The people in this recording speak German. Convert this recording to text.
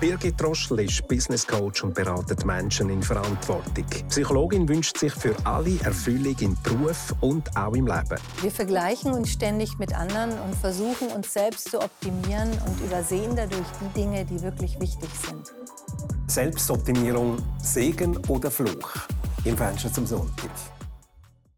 Birgit Roschl ist Business Coach und beratet Menschen in Verantwortung. Die Psychologin wünscht sich für alle Erfüllung im Beruf und auch im Leben. Wir vergleichen uns ständig mit anderen und versuchen uns selbst zu optimieren und übersehen dadurch die Dinge, die wirklich wichtig sind. Selbstoptimierung, Segen oder Fluch? Im Fenster zum Sonntag.